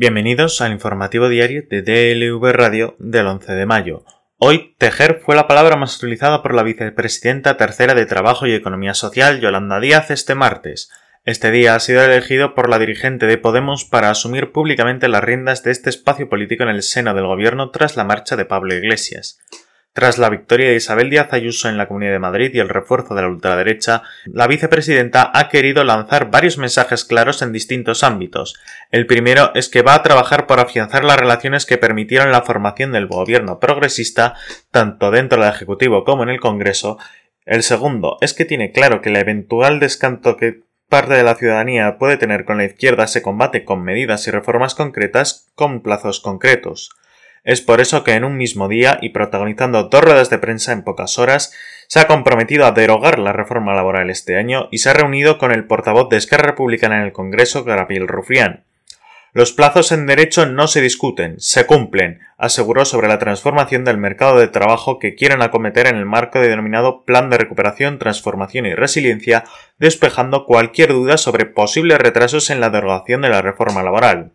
Bienvenidos al informativo diario de DLV Radio del 11 de mayo. Hoy, tejer fue la palabra más utilizada por la vicepresidenta tercera de Trabajo y Economía Social, Yolanda Díaz, este martes. Este día ha sido elegido por la dirigente de Podemos para asumir públicamente las riendas de este espacio político en el seno del gobierno tras la marcha de Pablo Iglesias. Tras la victoria de Isabel Díaz Ayuso en la Comunidad de Madrid y el refuerzo de la ultraderecha, la vicepresidenta ha querido lanzar varios mensajes claros en distintos ámbitos. El primero es que va a trabajar por afianzar las relaciones que permitieron la formación del gobierno progresista, tanto dentro del Ejecutivo como en el Congreso. El segundo es que tiene claro que el eventual descanto que parte de la ciudadanía puede tener con la izquierda se combate con medidas y reformas concretas con plazos concretos. Es por eso que en un mismo día y protagonizando dos ruedas de prensa en pocas horas, se ha comprometido a derogar la reforma laboral este año y se ha reunido con el portavoz de Esquerra Republicana en el Congreso, Gabriel Rufián. Los plazos en derecho no se discuten, se cumplen, aseguró sobre la transformación del mercado de trabajo que quieren acometer en el marco de denominado Plan de Recuperación, Transformación y Resiliencia, despejando cualquier duda sobre posibles retrasos en la derogación de la reforma laboral.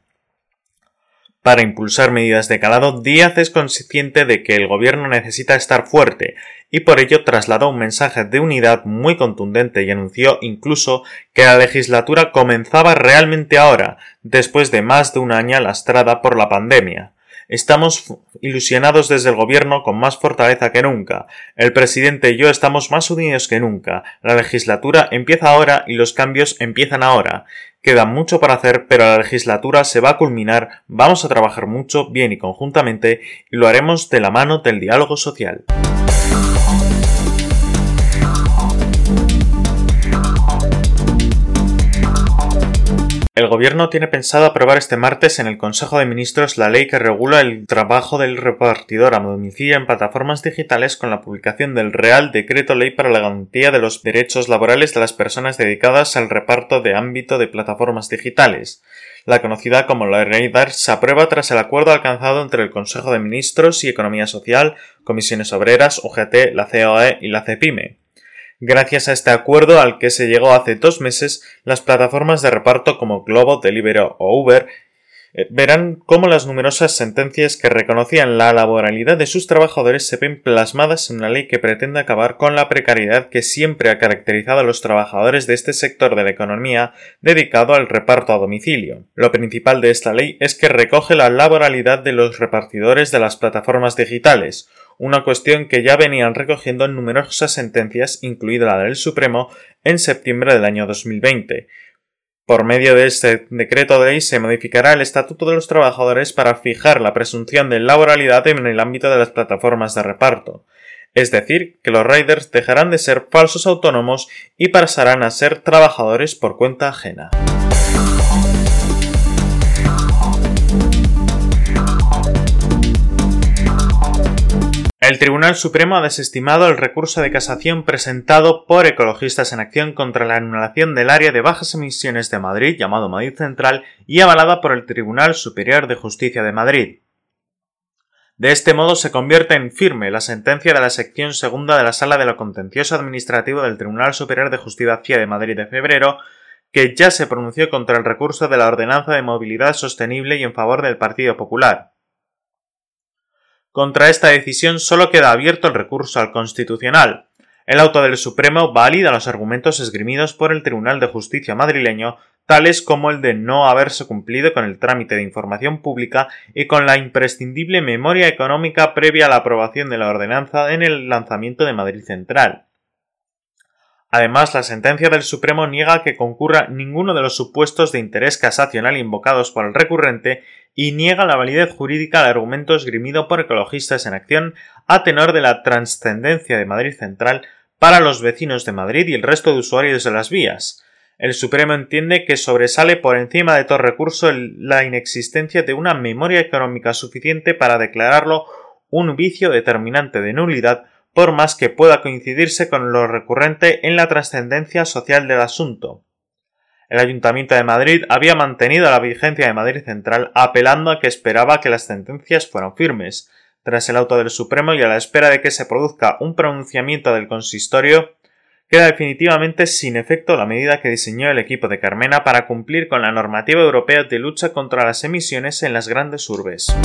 Para impulsar medidas de calado, Díaz es consciente de que el gobierno necesita estar fuerte y por ello trasladó un mensaje de unidad muy contundente y anunció incluso que la legislatura comenzaba realmente ahora, después de más de un año lastrada por la pandemia. Estamos ilusionados desde el gobierno con más fortaleza que nunca. El presidente y yo estamos más unidos que nunca. La legislatura empieza ahora y los cambios empiezan ahora. Queda mucho para hacer, pero la legislatura se va a culminar, vamos a trabajar mucho, bien y conjuntamente, y lo haremos de la mano del diálogo social. El Gobierno tiene pensado aprobar este martes en el Consejo de Ministros la ley que regula el trabajo del repartidor a domicilio en plataformas digitales con la publicación del Real Decreto Ley para la Garantía de los Derechos Laborales de las Personas dedicadas al reparto de ámbito de plataformas digitales. La conocida como la Ley DAR se aprueba tras el acuerdo alcanzado entre el Consejo de Ministros y Economía Social, Comisiones Obreras, UGT, la COE y la CEPIME. Gracias a este acuerdo al que se llegó hace dos meses, las plataformas de reparto como Globo, Deliveroo o Uber eh, verán cómo las numerosas sentencias que reconocían la laboralidad de sus trabajadores se ven plasmadas en una ley que pretende acabar con la precariedad que siempre ha caracterizado a los trabajadores de este sector de la economía dedicado al reparto a domicilio. Lo principal de esta ley es que recoge la laboralidad de los repartidores de las plataformas digitales, una cuestión que ya venían recogiendo en numerosas sentencias, incluida la del Supremo, en septiembre del año 2020. Por medio de este decreto de ley se modificará el Estatuto de los Trabajadores para fijar la presunción de laboralidad en el ámbito de las plataformas de reparto. Es decir, que los riders dejarán de ser falsos autónomos y pasarán a ser trabajadores por cuenta ajena. El Tribunal Supremo ha desestimado el recurso de casación presentado por Ecologistas en Acción contra la anulación del área de bajas emisiones de Madrid, llamado Madrid Central, y avalada por el Tribunal Superior de Justicia de Madrid. De este modo se convierte en firme la sentencia de la sección segunda de la Sala de lo Contencioso Administrativo del Tribunal Superior de Justicia de Madrid de febrero, que ya se pronunció contra el recurso de la Ordenanza de Movilidad Sostenible y en favor del Partido Popular. Contra esta decisión solo queda abierto el recurso al Constitucional. El auto del Supremo valida los argumentos esgrimidos por el Tribunal de Justicia madrileño, tales como el de no haberse cumplido con el trámite de información pública y con la imprescindible memoria económica previa a la aprobación de la ordenanza en el lanzamiento de Madrid Central. Además, la sentencia del Supremo niega que concurra ninguno de los supuestos de interés casacional invocados por el recurrente y niega la validez jurídica al argumento esgrimido por ecologistas en acción a tenor de la trascendencia de Madrid Central para los vecinos de Madrid y el resto de usuarios de las vías. El Supremo entiende que sobresale por encima de todo recurso la inexistencia de una memoria económica suficiente para declararlo un vicio determinante de nulidad por más que pueda coincidirse con lo recurrente en la trascendencia social del asunto. El Ayuntamiento de Madrid había mantenido la vigencia de Madrid Central apelando a que esperaba que las sentencias fueran firmes. Tras el auto del Supremo y a la espera de que se produzca un pronunciamiento del consistorio, queda definitivamente sin efecto la medida que diseñó el equipo de Carmena para cumplir con la normativa europea de lucha contra las emisiones en las grandes urbes.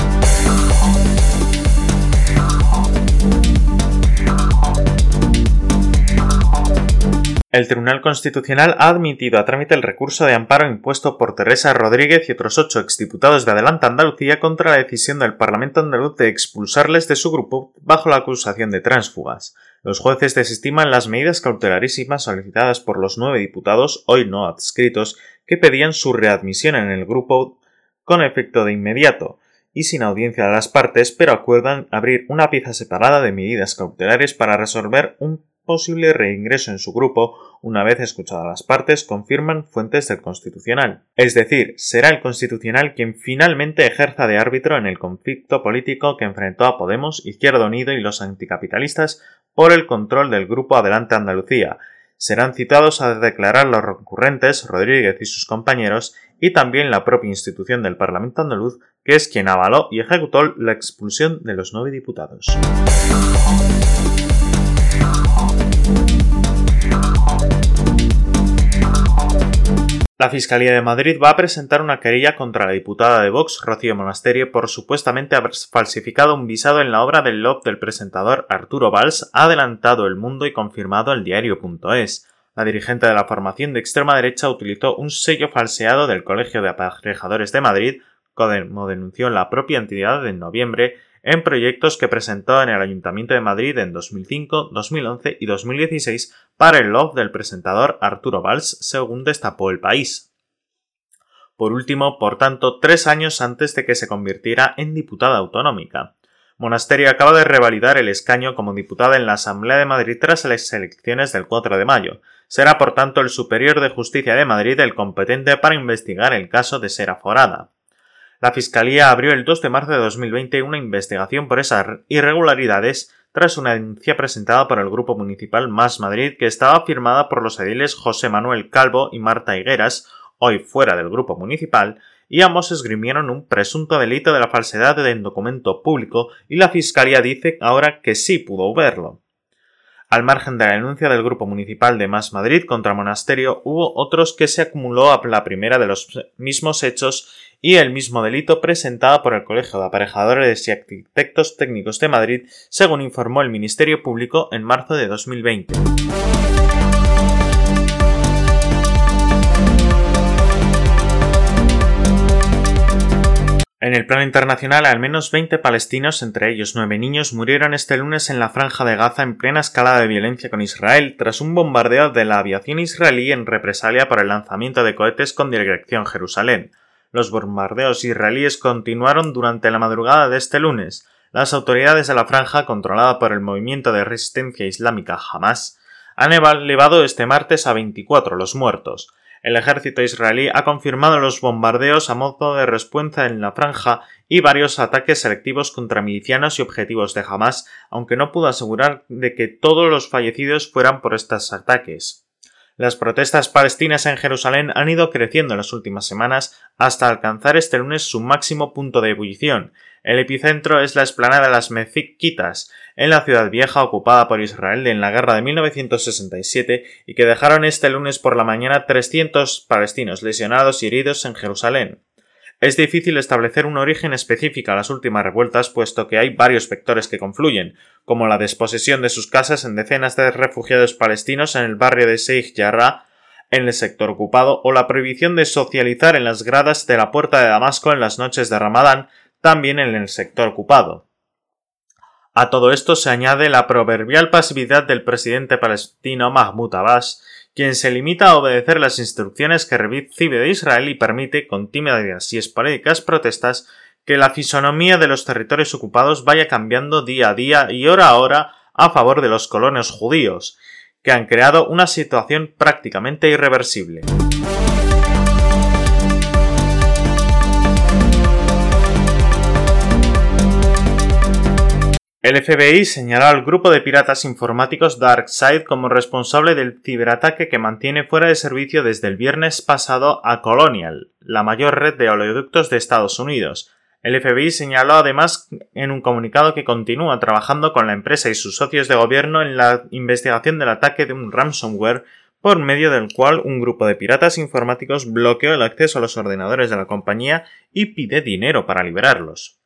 El Tribunal Constitucional ha admitido a trámite el recurso de amparo impuesto por Teresa Rodríguez y otros ocho exdiputados de Adelante Andalucía contra la decisión del Parlamento andaluz de expulsarles de su grupo bajo la acusación de tránsfugas. Los jueces desestiman las medidas cautelarísimas solicitadas por los nueve diputados, hoy no adscritos, que pedían su readmisión en el grupo con efecto de inmediato y sin audiencia de las partes, pero acuerdan abrir una pieza separada de medidas cautelares para resolver un posible reingreso en su grupo una vez escuchadas las partes, confirman fuentes del Constitucional. Es decir, será el Constitucional quien finalmente ejerza de árbitro en el conflicto político que enfrentó a Podemos, Izquierda Unido y los anticapitalistas por el control del grupo Adelante Andalucía. Serán citados a declarar los recurrentes, Rodríguez y sus compañeros, y también la propia institución del Parlamento andaluz, que es quien avaló y ejecutó la expulsión de los nueve diputados. La Fiscalía de Madrid va a presentar una querella contra la diputada de Vox, Rocío Monasterio, por supuestamente haber falsificado un visado en la obra del LOB del presentador Arturo Valls, adelantado El Mundo y confirmado el diario.es. La dirigente de la formación de extrema derecha utilizó un sello falseado del Colegio de Aparejadores de Madrid, como denunció la propia entidad en noviembre, en proyectos que presentó en el Ayuntamiento de Madrid en 2005, 2011 y 2016 para el love del presentador Arturo Valls, según destapó el país. Por último, por tanto, tres años antes de que se convirtiera en diputada autonómica. Monasterio acaba de revalidar el escaño como diputada en la Asamblea de Madrid tras las elecciones del 4 de mayo. Será, por tanto, el Superior de Justicia de Madrid el competente para investigar el caso de ser aforada la Fiscalía abrió el 2 de marzo de 2020 una investigación por esas irregularidades tras una denuncia presentada por el Grupo Municipal Más Madrid que estaba firmada por los ediles José Manuel Calvo y Marta Higueras, hoy fuera del Grupo Municipal, y ambos esgrimieron un presunto delito de la falsedad de un documento público y la Fiscalía dice ahora que sí pudo verlo. Al margen de la denuncia del Grupo Municipal de Más Madrid contra Monasterio, hubo otros que se acumuló a la primera de los mismos hechos y el mismo delito presentado por el Colegio de Aparejadores y Arquitectos Técnicos de Madrid, según informó el Ministerio Público en marzo de 2020. En el plano internacional, al menos 20 palestinos, entre ellos nueve niños, murieron este lunes en la franja de Gaza en plena escalada de violencia con Israel tras un bombardeo de la aviación israelí en represalia por el lanzamiento de cohetes con dirección Jerusalén. Los bombardeos israelíes continuaron durante la madrugada de este lunes. Las autoridades de la franja, controlada por el movimiento de resistencia islámica Hamas, han elevado este martes a 24 los muertos. El ejército israelí ha confirmado los bombardeos a modo de respuesta en la franja y varios ataques selectivos contra milicianos y objetivos de Hamas, aunque no pudo asegurar de que todos los fallecidos fueran por estos ataques. Las protestas palestinas en Jerusalén han ido creciendo en las últimas semanas hasta alcanzar este lunes su máximo punto de ebullición. El epicentro es la explanada de las Meziquitas, en la ciudad vieja ocupada por Israel en la guerra de 1967 y que dejaron este lunes por la mañana 300 palestinos lesionados y heridos en Jerusalén. Es difícil establecer un origen específico a las últimas revueltas, puesto que hay varios vectores que confluyen, como la desposesión de sus casas en decenas de refugiados palestinos en el barrio de Sheikh Jarrah, en el sector ocupado, o la prohibición de socializar en las gradas de la puerta de Damasco en las noches de Ramadán, también en el sector ocupado. A todo esto se añade la proverbial pasividad del presidente palestino Mahmoud Abbas, quien se limita a obedecer las instrucciones que recibe de Israel y permite, con tímidas y esporádicas protestas, que la fisonomía de los territorios ocupados vaya cambiando día a día y hora a hora a favor de los colonos judíos, que han creado una situación prácticamente irreversible. El FBI señaló al grupo de piratas informáticos DarkSide como responsable del ciberataque que mantiene fuera de servicio desde el viernes pasado a Colonial, la mayor red de oleoductos de Estados Unidos. El FBI señaló además en un comunicado que continúa trabajando con la empresa y sus socios de gobierno en la investigación del ataque de un ransomware por medio del cual un grupo de piratas informáticos bloqueó el acceso a los ordenadores de la compañía y pide dinero para liberarlos.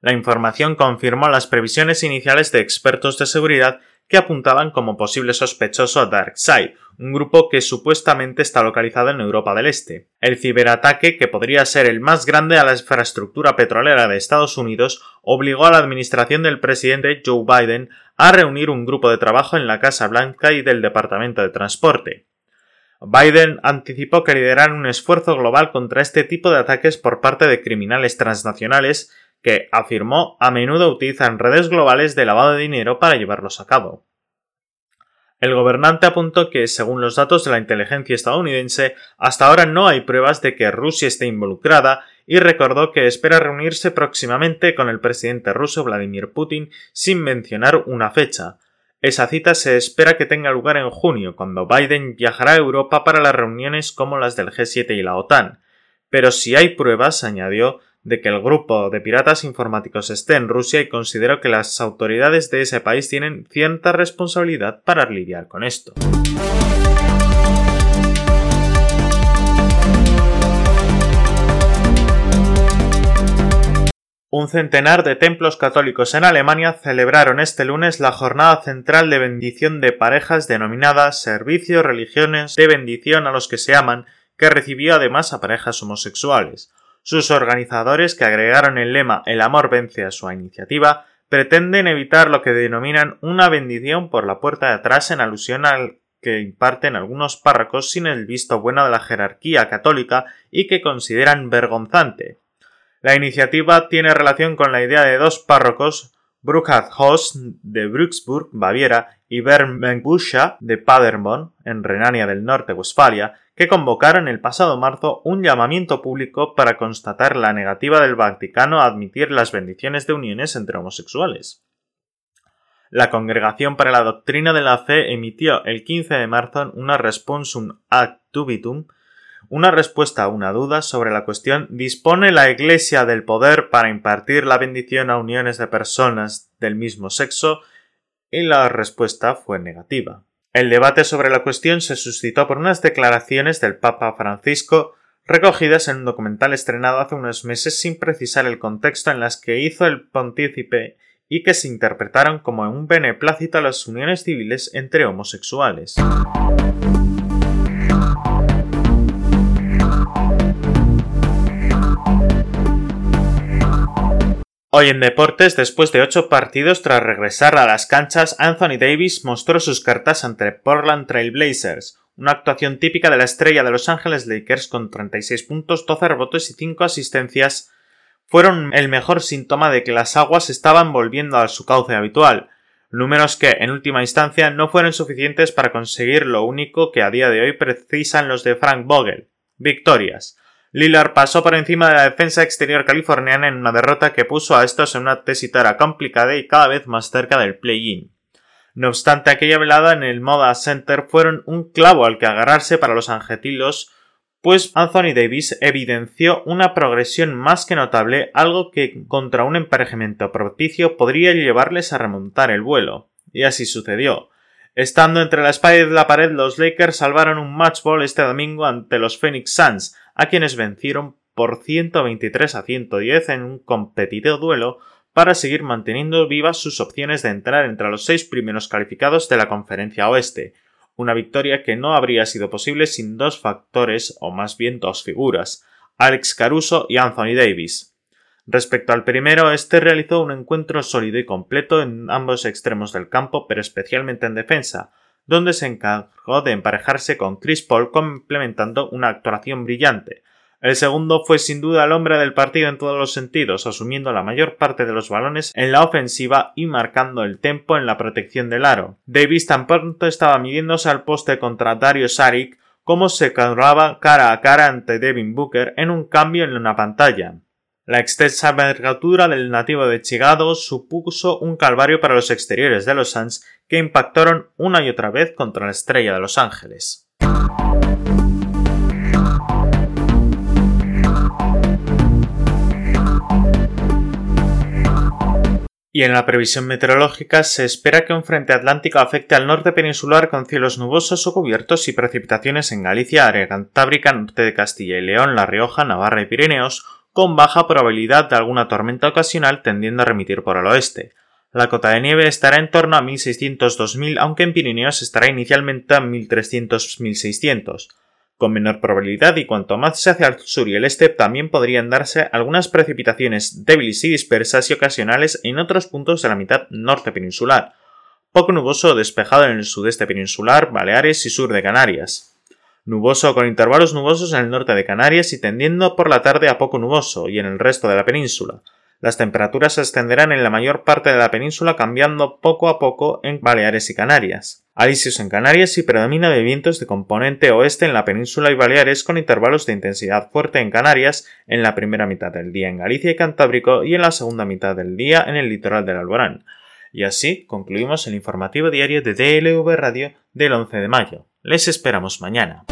La información confirmó las previsiones iniciales de expertos de seguridad que apuntaban como posible sospechoso a DarkSide, un grupo que supuestamente está localizado en Europa del Este. El ciberataque, que podría ser el más grande a la infraestructura petrolera de Estados Unidos, obligó a la administración del presidente Joe Biden a reunir un grupo de trabajo en la Casa Blanca y del Departamento de Transporte. Biden anticipó que lideraran un esfuerzo global contra este tipo de ataques por parte de criminales transnacionales que, afirmó, a menudo utilizan redes globales de lavado de dinero para llevarlos a cabo. El gobernante apuntó que, según los datos de la inteligencia estadounidense, hasta ahora no hay pruebas de que Rusia esté involucrada y recordó que espera reunirse próximamente con el presidente ruso Vladimir Putin sin mencionar una fecha. Esa cita se espera que tenga lugar en junio, cuando Biden viajará a Europa para las reuniones como las del G7 y la OTAN. Pero si hay pruebas, añadió, de que el grupo de piratas informáticos esté en Rusia y considero que las autoridades de ese país tienen cierta responsabilidad para lidiar con esto. Un centenar de templos católicos en Alemania celebraron este lunes la jornada central de bendición de parejas denominada Servicio Religiones de Bendición a los que se aman, que recibió además a parejas homosexuales. Sus organizadores, que agregaron el lema El amor vence a su iniciativa, pretenden evitar lo que denominan una bendición por la puerta de atrás en alusión al que imparten algunos párrocos sin el visto bueno de la jerarquía católica y que consideran vergonzante. La iniciativa tiene relación con la idea de dos párrocos, Bruckhaus de Brucksburg, Baviera, y Bernbuscha de Paderborn, en Renania del Norte-Westfalia, que convocaron el pasado marzo un llamamiento público para constatar la negativa del Vaticano a admitir las bendiciones de uniones entre homosexuales. La Congregación para la Doctrina de la Fe emitió el 15 de marzo una responsum ad tubitum, una respuesta a una duda sobre la cuestión ¿dispone la Iglesia del poder para impartir la bendición a uniones de personas del mismo sexo? y la respuesta fue negativa. El debate sobre la cuestión se suscitó por unas declaraciones del Papa Francisco recogidas en un documental estrenado hace unos meses sin precisar el contexto en las que hizo el pontícipe y que se interpretaron como un beneplácito a las uniones civiles entre homosexuales. Hoy en deportes, después de ocho partidos tras regresar a las canchas, Anthony Davis mostró sus cartas ante Portland Trail Blazers, una actuación típica de la estrella de Los Ángeles Lakers con 36 puntos, 12 rebotes y 5 asistencias fueron el mejor síntoma de que las aguas estaban volviendo a su cauce habitual, números que, en última instancia, no fueron suficientes para conseguir lo único que a día de hoy precisan los de Frank Vogel, victorias. Lillard pasó por encima de la defensa exterior californiana en una derrota que puso a estos en una tesitura complicada y cada vez más cerca del play-in. No obstante, aquella velada en el Moda Center fueron un clavo al que agarrarse para los angetilos, pues Anthony Davis evidenció una progresión más que notable, algo que contra un emparejamiento propicio podría llevarles a remontar el vuelo. Y así sucedió. Estando entre la espalda y la pared, los Lakers salvaron un match ball este domingo ante los Phoenix Suns, a quienes vencieron por 123 a 110 en un competitivo duelo para seguir manteniendo vivas sus opciones de entrar entre los seis primeros calificados de la conferencia oeste, una victoria que no habría sido posible sin dos factores, o más bien dos figuras, Alex Caruso y Anthony Davis. Respecto al primero, este realizó un encuentro sólido y completo en ambos extremos del campo, pero especialmente en defensa, donde se encargó de emparejarse con Chris Paul complementando una actuación brillante. El segundo fue sin duda el hombre del partido en todos los sentidos, asumiendo la mayor parte de los balones en la ofensiva y marcando el tempo en la protección del aro. Davis tan pronto estaba midiéndose al poste contra Dario Saric como se cargaba cara a cara ante Devin Booker en un cambio en una pantalla. La extensa envergadura del nativo de Chicago supuso un calvario para los exteriores de los Suns que impactaron una y otra vez contra la estrella de Los Ángeles. Y en la previsión meteorológica se espera que un frente atlántico afecte al norte peninsular con cielos nubosos o cubiertos y precipitaciones en Galicia, área cantábrica, norte de Castilla y León, La Rioja, Navarra y Pirineos, con baja probabilidad de alguna tormenta ocasional tendiendo a remitir por el oeste. La cota de nieve estará en torno a 1600-2000, aunque en Pirineos estará inicialmente a 1300-1600 con menor probabilidad y cuanto más se hacia el sur y el este también podrían darse algunas precipitaciones débiles y dispersas y ocasionales en otros puntos de la mitad norte peninsular, poco nuboso o despejado en el sudeste peninsular, Baleares y sur de Canarias. Nuboso con intervalos nubosos en el norte de Canarias y tendiendo por la tarde a poco nuboso y en el resto de la península. Las temperaturas se extenderán en la mayor parte de la península cambiando poco a poco en Baleares y Canarias. Alisios en Canarias y predomina de vientos de componente oeste en la península y Baleares con intervalos de intensidad fuerte en Canarias en la primera mitad del día en Galicia y Cantábrico y en la segunda mitad del día en el litoral del Alborán. Y así concluimos el informativo diario de DLV Radio del 11 de mayo. Les esperamos mañana.